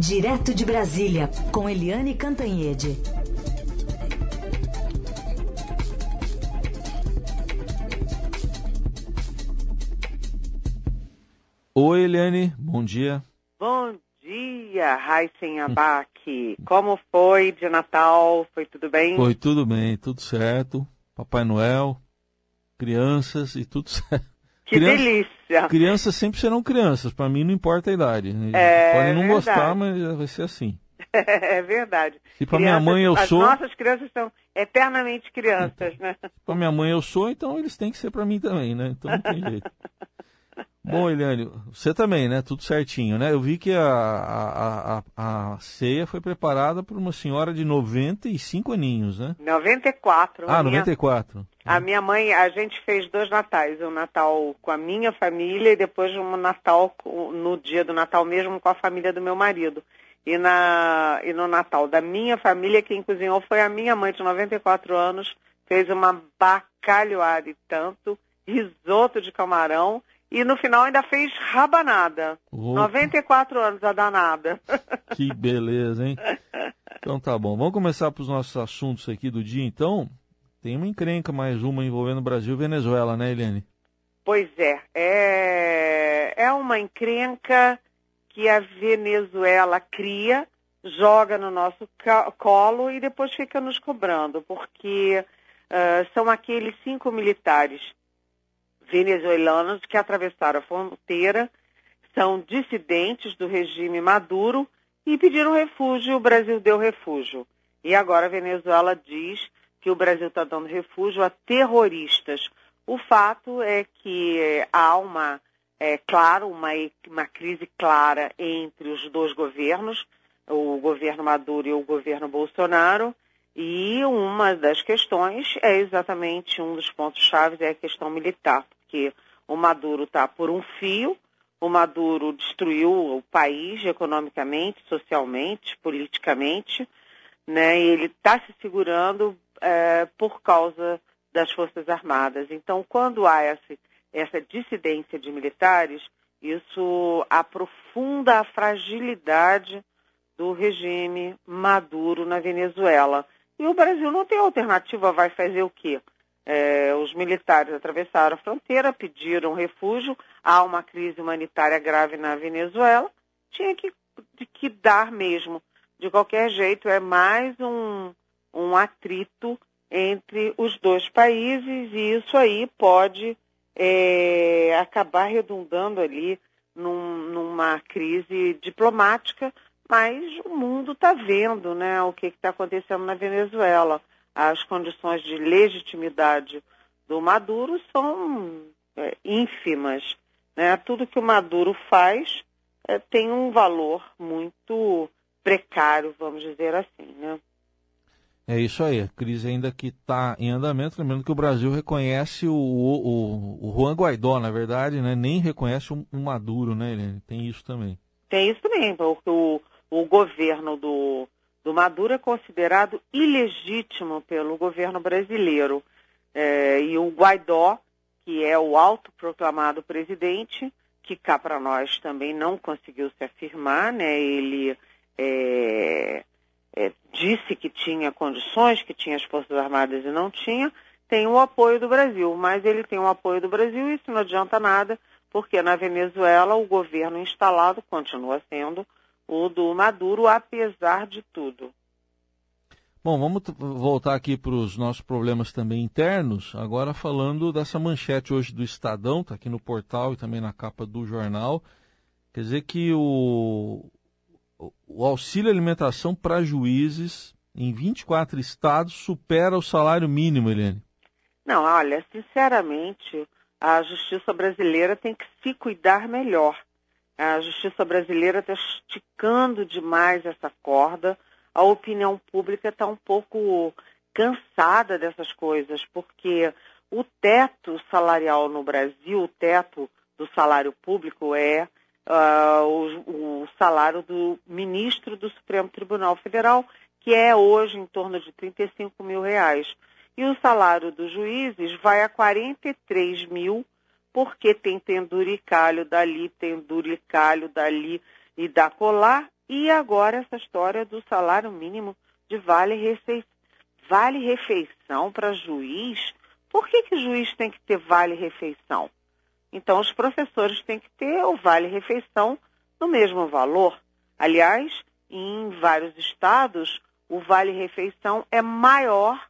Direto de Brasília, com Eliane Cantanhede. Oi, Eliane, bom dia. Bom dia, Raíssen Abac. Como foi de Natal? Foi tudo bem? Foi tudo bem, tudo certo. Papai Noel, crianças e tudo certo. Que Criança, delícia! Crianças sempre serão crianças, para mim não importa a idade. É Podem não verdade. gostar, mas vai ser assim. É verdade. Se para minha mãe eu as sou. As nossas crianças são eternamente crianças, né? Se para minha mãe eu sou, então eles têm que ser para mim também, né? Então não tem jeito. Bom, Eliane, você também, né? Tudo certinho, né? Eu vi que a, a, a, a ceia foi preparada por uma senhora de 95 aninhos, né? 94. Ah, minha, 94. A minha mãe, a gente fez dois natais. Um Natal com a minha família e depois um Natal no dia do Natal mesmo com a família do meu marido. E, na, e no Natal da minha família, quem cozinhou foi a minha mãe de 94 anos. Fez uma bacalhoada e tanto, risoto de camarão e no final ainda fez rabanada. Opa. 94 anos a danada. Que beleza, hein? Então tá bom. Vamos começar para os nossos assuntos aqui do dia, então. Tem uma encrenca, mais uma envolvendo Brasil e Venezuela, né, Eliane? Pois é, é, é uma encrenca que a Venezuela cria, joga no nosso colo e depois fica nos cobrando, porque ah, são aqueles cinco militares venezuelanos que atravessaram a fronteira, são dissidentes do regime Maduro e pediram refúgio, o Brasil deu refúgio. E agora a Venezuela diz que o Brasil está dando refúgio a terroristas. O fato é que eh, há uma, é claro, uma, uma crise clara entre os dois governos, o governo Maduro e o governo Bolsonaro, e uma das questões é exatamente um dos pontos chaves é a questão militar, porque o Maduro está por um fio, o Maduro destruiu o país economicamente, socialmente, politicamente, né? Ele está se segurando eh, por causa das Forças Armadas. Então, quando há essa, essa dissidência de militares, isso aprofunda a fragilidade do regime Maduro na Venezuela. E o Brasil não tem alternativa, vai fazer o quê? Eh, os militares atravessaram a fronteira, pediram refúgio, há uma crise humanitária grave na Venezuela, tinha que, que dar mesmo. De qualquer jeito, é mais um, um atrito entre os dois países e isso aí pode eh, acabar redundando ali num- numa crise diplomática, mas o mundo está vendo né, o que está acontecendo na Venezuela. As condições de legitimidade do Maduro são é, ínfimas. Né? Tudo que o Maduro faz é, tem um valor muito precário, vamos dizer assim. Né? É isso aí, a crise ainda que está em andamento. Lembrando que o Brasil reconhece o, o, o Juan Guaidó, na verdade, né? nem reconhece o, o Maduro, né, Eliane? Tem isso também. Tem isso também, porque o, o governo do, do Maduro é considerado ilegítimo pelo governo brasileiro. É, e o Guaidó, que é o autoproclamado presidente, que cá para nós também não conseguiu se afirmar, né? Ele é, é, disse que tinha condições, que tinha as Forças Armadas e não tinha, tem o apoio do Brasil, mas ele tem o apoio do Brasil e isso não adianta nada, porque na Venezuela o governo instalado continua sendo o do Maduro, apesar de tudo. Bom, vamos voltar aqui para os nossos problemas também internos, agora falando dessa manchete hoje do Estadão, está aqui no portal e também na capa do jornal. Quer dizer que o, o- auxílio alimentação para juízes em 24 estados supera o salário mínimo, Helene. Não, olha, sinceramente, a justiça brasileira tem que se cuidar melhor. A justiça brasileira está esticando demais essa corda. A opinião pública está um pouco cansada dessas coisas, porque o teto salarial no Brasil, o teto do salário público é ah, o, o salário do ministro do Supremo Tribunal Federal, que é hoje em torno de 35 mil reais. E o salário dos juízes vai a 43 mil, porque tem penduricalho dali, penduricalho dali e da colar, E agora essa história do salário mínimo de vale refeição. Vale refeição para juiz? Por que, que juiz tem que ter vale refeição? Então os professores têm que ter o vale refeição no mesmo valor. Aliás, em vários estados, o vale refeição é maior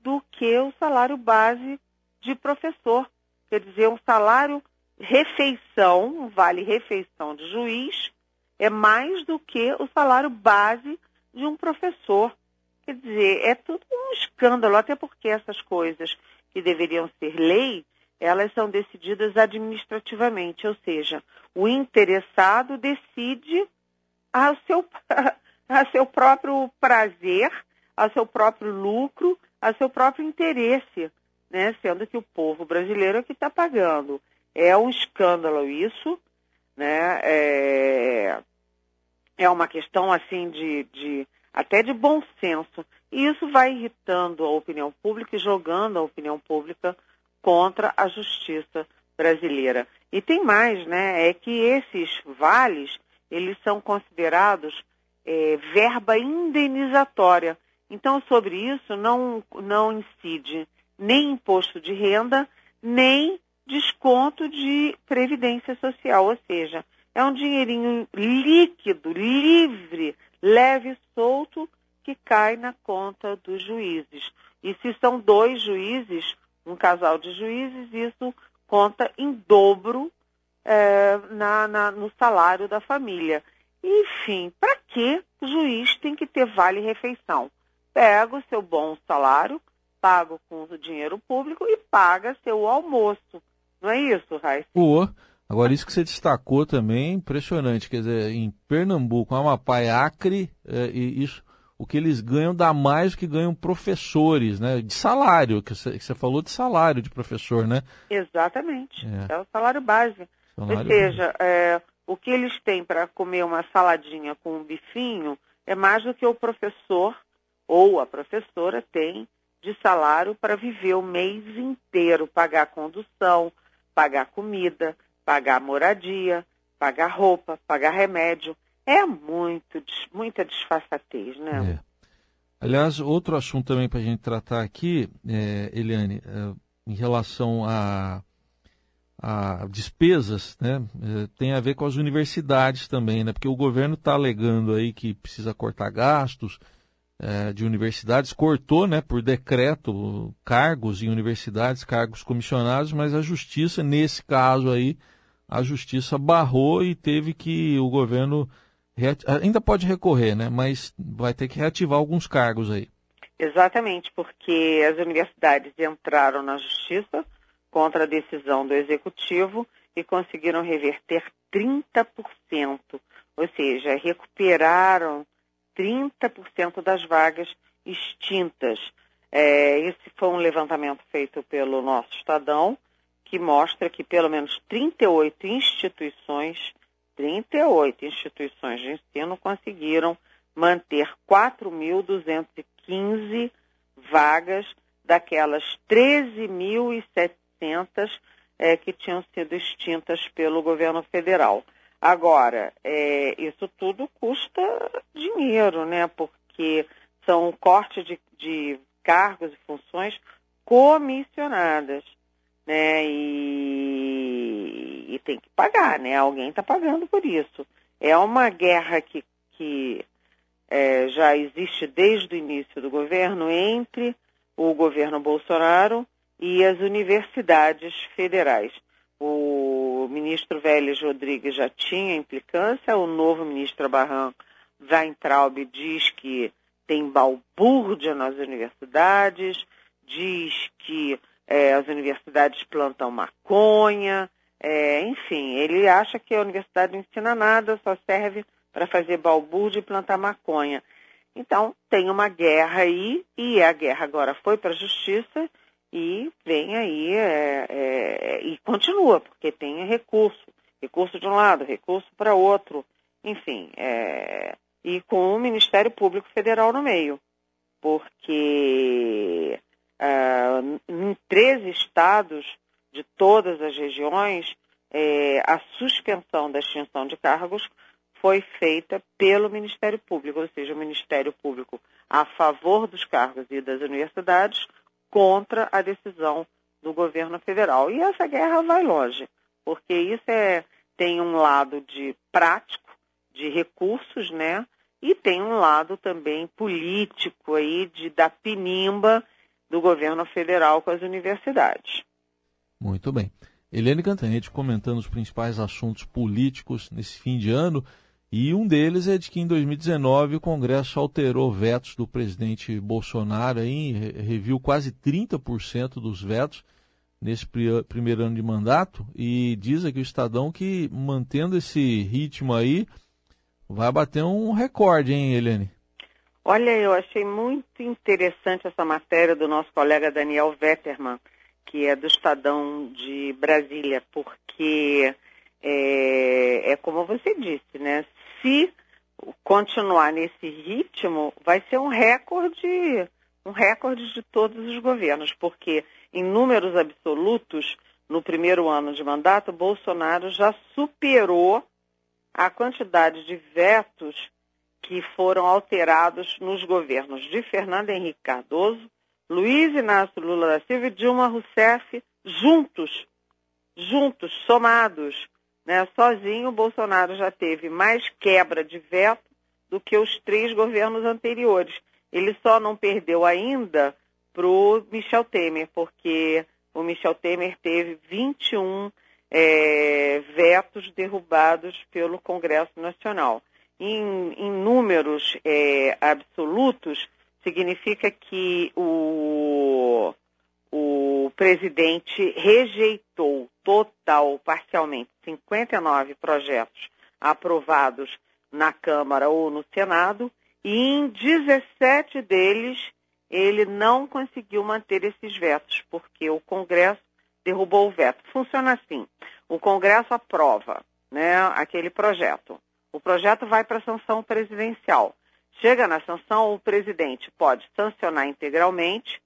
do que o salário base de professor. Quer dizer, um salário refeição, um vale refeição de juiz, é mais do que o salário base de um professor. Quer dizer, é tudo um escândalo, até porque essas coisas que deveriam ser lei, elas são decididas administrativamente, ou seja, o interessado decide a seu, a seu próprio prazer, a seu próprio lucro, a seu próprio interesse, né? sendo que o povo brasileiro é que está pagando. É um escândalo isso, né? É, é uma questão assim de, de até de bom senso. E isso vai irritando a opinião pública e jogando a opinião pública contra a justiça brasileira. E tem mais, né? É que esses vales, eles são considerados é, verba indenizatória. Então, sobre isso, não, não incide nem imposto de renda, nem desconto de previdência social, ou seja, é um dinheirinho líquido, livre, leve, solto, que cai na conta dos juízes. E se são dois juízes, um casal de juízes, isso conta em dobro é, na, na, no salário da família. Enfim, para que juiz tem que ter vale-refeição? Pega o seu bom salário, paga com o dinheiro público e paga seu almoço. Não é isso, Raíssa? Pô, agora isso que você destacou também é impressionante. Quer dizer, em Pernambuco, Amapá e Acre, é, e isso, o que eles ganham dá mais do que ganham professores, né? De salário, que você, falou de salário de professor, né? Exatamente. É, é o salário base. Salário Ou seja, é, o que eles têm para comer uma saladinha com um bifinho é mais do que o professor ou a professora tem de salário para viver o mês inteiro, pagar condução, pagar comida, pagar moradia, pagar roupa, pagar remédio. É muito, muita disfarçatez, né? É. Aliás, outro assunto também para a gente tratar aqui, é, Eliane, é, em relação a, a despesas, né, é, tem a ver com as universidades também, né? Porque o governo está alegando aí que precisa cortar gastos, é, de universidades, cortou né, por decreto cargos em universidades, cargos comissionados, mas a justiça, nesse caso aí, a justiça barrou e teve que o governo ainda pode recorrer, né, mas vai ter que reativar alguns cargos aí. Exatamente, porque as universidades entraram na justiça contra a decisão do executivo e conseguiram reverter 30%, ou seja, recuperaram 30% das vagas extintas. É, esse foi um levantamento feito pelo nosso Estadão, que mostra que pelo menos 38 instituições, 38 instituições de ensino conseguiram manter 4.215 vagas daquelas 13.700 é, que tinham sido extintas pelo governo federal. Agora, é, isso tudo custa dinheiro, né? Porque são cortes de, de cargos e funções comissionadas, né? E, e tem que pagar, né? Alguém está pagando por isso. É uma guerra que, que é, já existe desde o início do governo entre o governo Bolsonaro e as universidades federais. O ministro Vélez Rodrigues já tinha implicância, o novo ministro Abraham Weintraub diz que tem balbúrdia nas universidades, diz que é, as universidades plantam maconha, é, enfim, ele acha que a universidade não ensina nada, só serve para fazer balbúrdia e plantar maconha. Então, tem uma guerra aí, e a guerra agora foi para a justiça, e vem aí é, é, e continua, porque tem recurso, recurso de um lado, recurso para outro, enfim, é, e com o Ministério Público Federal no meio, porque uh, em três estados de todas as regiões, é, a suspensão da extinção de cargos foi feita pelo Ministério Público, ou seja, o Ministério Público a favor dos cargos e das universidades contra a decisão do governo federal. E essa guerra vai longe, porque isso é, tem um lado de prático, de recursos, né? E tem um lado também político aí de da pinimba do governo federal com as universidades. Muito bem. Eliane Cantanhete comentando os principais assuntos políticos nesse fim de ano. E um deles é de que em 2019 o Congresso alterou vetos do presidente Bolsonaro, aí, reviu quase 30% dos vetos nesse primeiro ano de mandato e diz aqui o Estadão que mantendo esse ritmo aí vai bater um recorde, hein, Helene? Olha, eu achei muito interessante essa matéria do nosso colega Daniel Vetterman, que é do Estadão de Brasília, porque é, é como você disse, né? se continuar nesse ritmo, vai ser um recorde, um recorde de todos os governos, porque em números absolutos, no primeiro ano de mandato, Bolsonaro já superou a quantidade de vetos que foram alterados nos governos de Fernando Henrique Cardoso, Luiz Inácio Lula da Silva e Dilma Rousseff juntos, juntos, somados. Né? Sozinho, o Bolsonaro já teve mais quebra de veto do que os três governos anteriores. Ele só não perdeu ainda para o Michel Temer, porque o Michel Temer teve 21 é, vetos derrubados pelo Congresso Nacional. Em, em números é, absolutos, significa que o, o presidente rejeitou total parcialmente 59 projetos aprovados na Câmara ou no Senado e em 17 deles ele não conseguiu manter esses vetos, porque o Congresso derrubou o veto. Funciona assim: o Congresso aprova né, aquele projeto. O projeto vai para a sanção presidencial. Chega na sanção, o presidente pode sancionar integralmente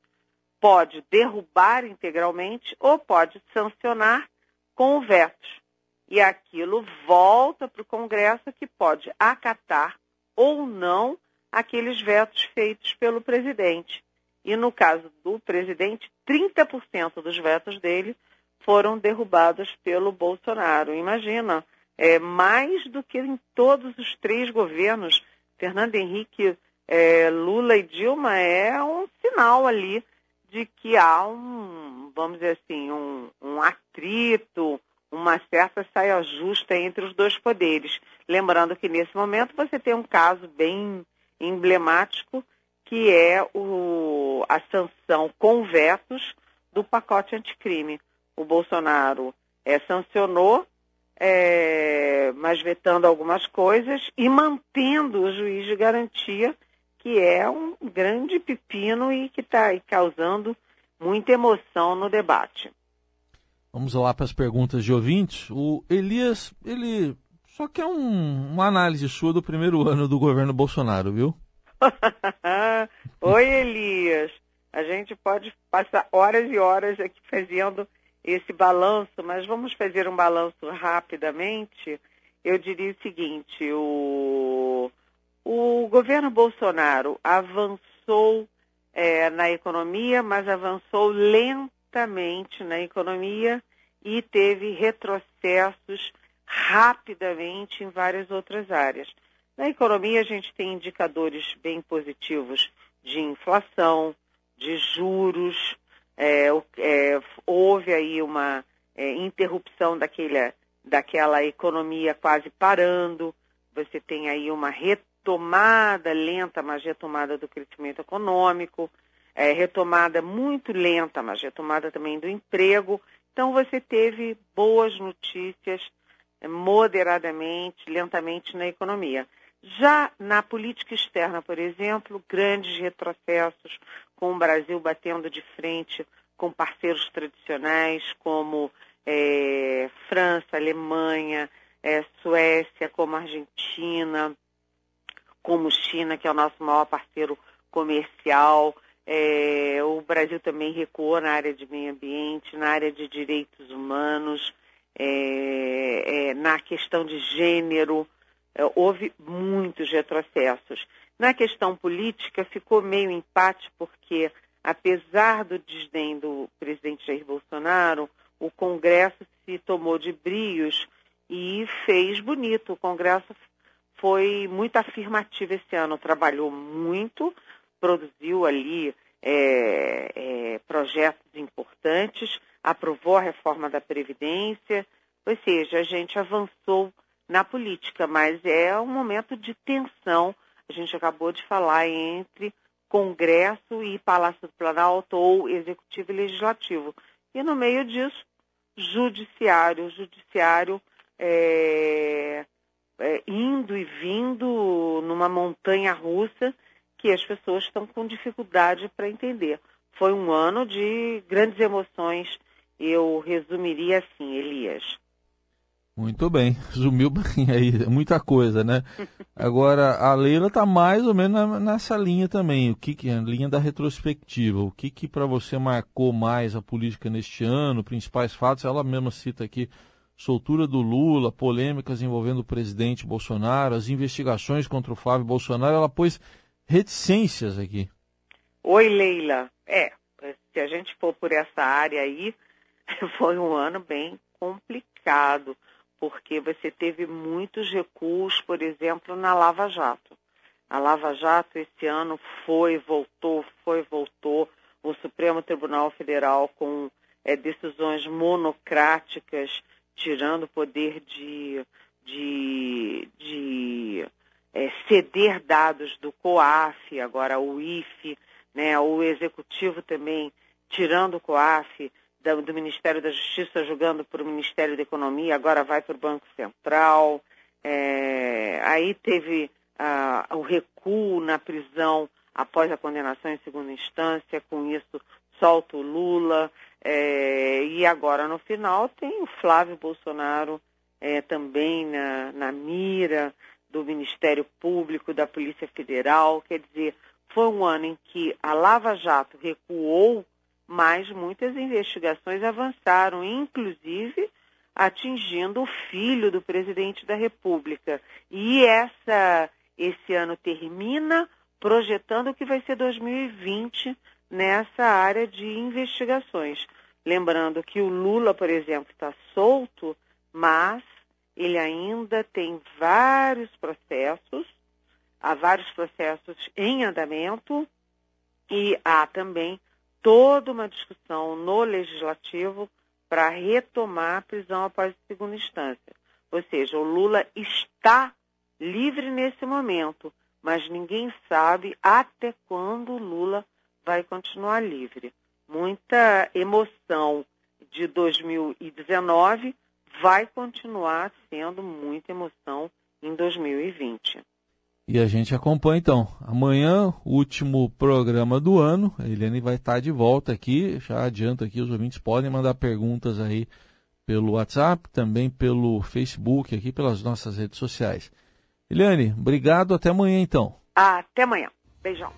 pode derrubar integralmente ou pode sancionar com vetos. E aquilo volta para o Congresso que pode acatar ou não aqueles vetos feitos pelo presidente. E no caso do presidente, 30% dos vetos dele foram derrubados pelo Bolsonaro. Imagina, é mais do que em todos os três governos. Fernando Henrique, é, Lula e Dilma é um sinal ali de que há um, vamos dizer assim, um, um atrito, uma certa saia justa entre os dois poderes. Lembrando que nesse momento você tem um caso bem emblemático, que é o, a sanção com vetos do pacote anticrime. O Bolsonaro é, sancionou, é, mas vetando algumas coisas e mantendo o juiz de garantia que é um grande pepino e que está causando muita emoção no debate. Vamos lá para as perguntas de ouvintes. O Elias, ele só quer um, uma análise sua do primeiro ano do governo Bolsonaro, viu? Oi, Elias. A gente pode passar horas e horas aqui fazendo esse balanço, mas vamos fazer um balanço rapidamente. Eu diria o seguinte: o, o governo Bolsonaro avançou é, na economia, mas avançou lentamente na economia e teve retrocessos rapidamente em várias outras áreas. Na economia, a gente tem indicadores bem positivos de inflação, de juros, é, é, houve aí uma é, interrupção daquele, daquela economia quase parando, você tem aí uma retomada lenta, mas retomada do crescimento econômico, é, retomada muito lenta, mas retomada também do emprego. Então, você teve boas notícias é, moderadamente, lentamente na economia. Já na política externa, por exemplo, grandes retrocessos, com o Brasil batendo de frente com parceiros tradicionais como é, França, Alemanha, é, Suécia, como Argentina, como China, que é o nosso maior parceiro comercial. É, o Brasil também recuou na área de meio ambiente, na área de direitos humanos, é, é, na questão de gênero. é, houve muitos retrocessos. Na questão política, ficou meio empate, porque, apesar do desdém do presidente Jair Bolsonaro, o Congresso se tomou de brios e fez bonito. O Congresso foi muito afirmativo esse ano, trabalhou muito, produziu ali é, é, projetos importantes, aprovou a reforma da Previdência, ou seja, a gente avançou na política, mas é um momento de tensão, a gente acabou de falar, entre Congresso e Palácio do Planalto, ou Executivo e Legislativo. E no meio disso, Judiciário, Judiciário é, é, indo e vindo numa montanha russa que as pessoas estão com dificuldade para entender. Foi um ano de grandes emoções, eu resumiria assim, Elias. Muito bem, resumiu bem aí, muita coisa, né? Agora, a Leila está mais ou menos nessa linha também, o que, que a linha da retrospectiva, o que que para você marcou mais a política neste ano, principais fatos, ela mesma cita aqui soltura do Lula, polêmicas envolvendo o presidente Bolsonaro, as investigações contra o Flávio Bolsonaro, ela pôs reticências aqui. Oi, Leila. É, se a gente for por essa área aí, foi um ano bem complicado, porque você teve muitos recuos, por exemplo, na Lava Jato. A Lava Jato esse ano foi, voltou, foi, voltou. O Supremo Tribunal Federal com é, decisões monocráticas tirando o poder de, de, de é, ceder dados do COAF, agora o IFE, né, o Executivo também tirando o COAF do, Ministério da Justiça, jogando para o Ministério da Economia, agora vai para o Banco Central. É, aí teve ah, o recuo na prisão após a condenação em segunda instância, com isso solta o Lula. É, e agora, no final, tem o Flávio Bolsonaro é, também na, na mira do Ministério Público, da Polícia Federal. Quer dizer, foi um ano em que a Lava Jato recuou, mas muitas investigações avançaram, inclusive atingindo o filho do presidente da República. E essa, esse ano termina projetando o que vai ser 2020 nessa área de investigações. Lembrando que o Lula, por exemplo, está solto, mas ele ainda tem vários processos, há vários processos em andamento e há também toda uma discussão no legislativo para retomar a prisão após a segunda instância. Ou seja, o Lula está livre nesse momento, mas ninguém sabe até quando o Lula vai continuar livre. Muita emoção de 2019 vai continuar sendo muita emoção em 2020. E a gente acompanha então. Amanhã, último programa do ano. A Eliane vai estar de volta aqui. Já adianto aqui, os ouvintes podem mandar perguntas aí pelo WhatsApp, também pelo Facebook, aqui pelas nossas redes sociais. Eliane, obrigado. Até amanhã então. Até amanhã. Beijão.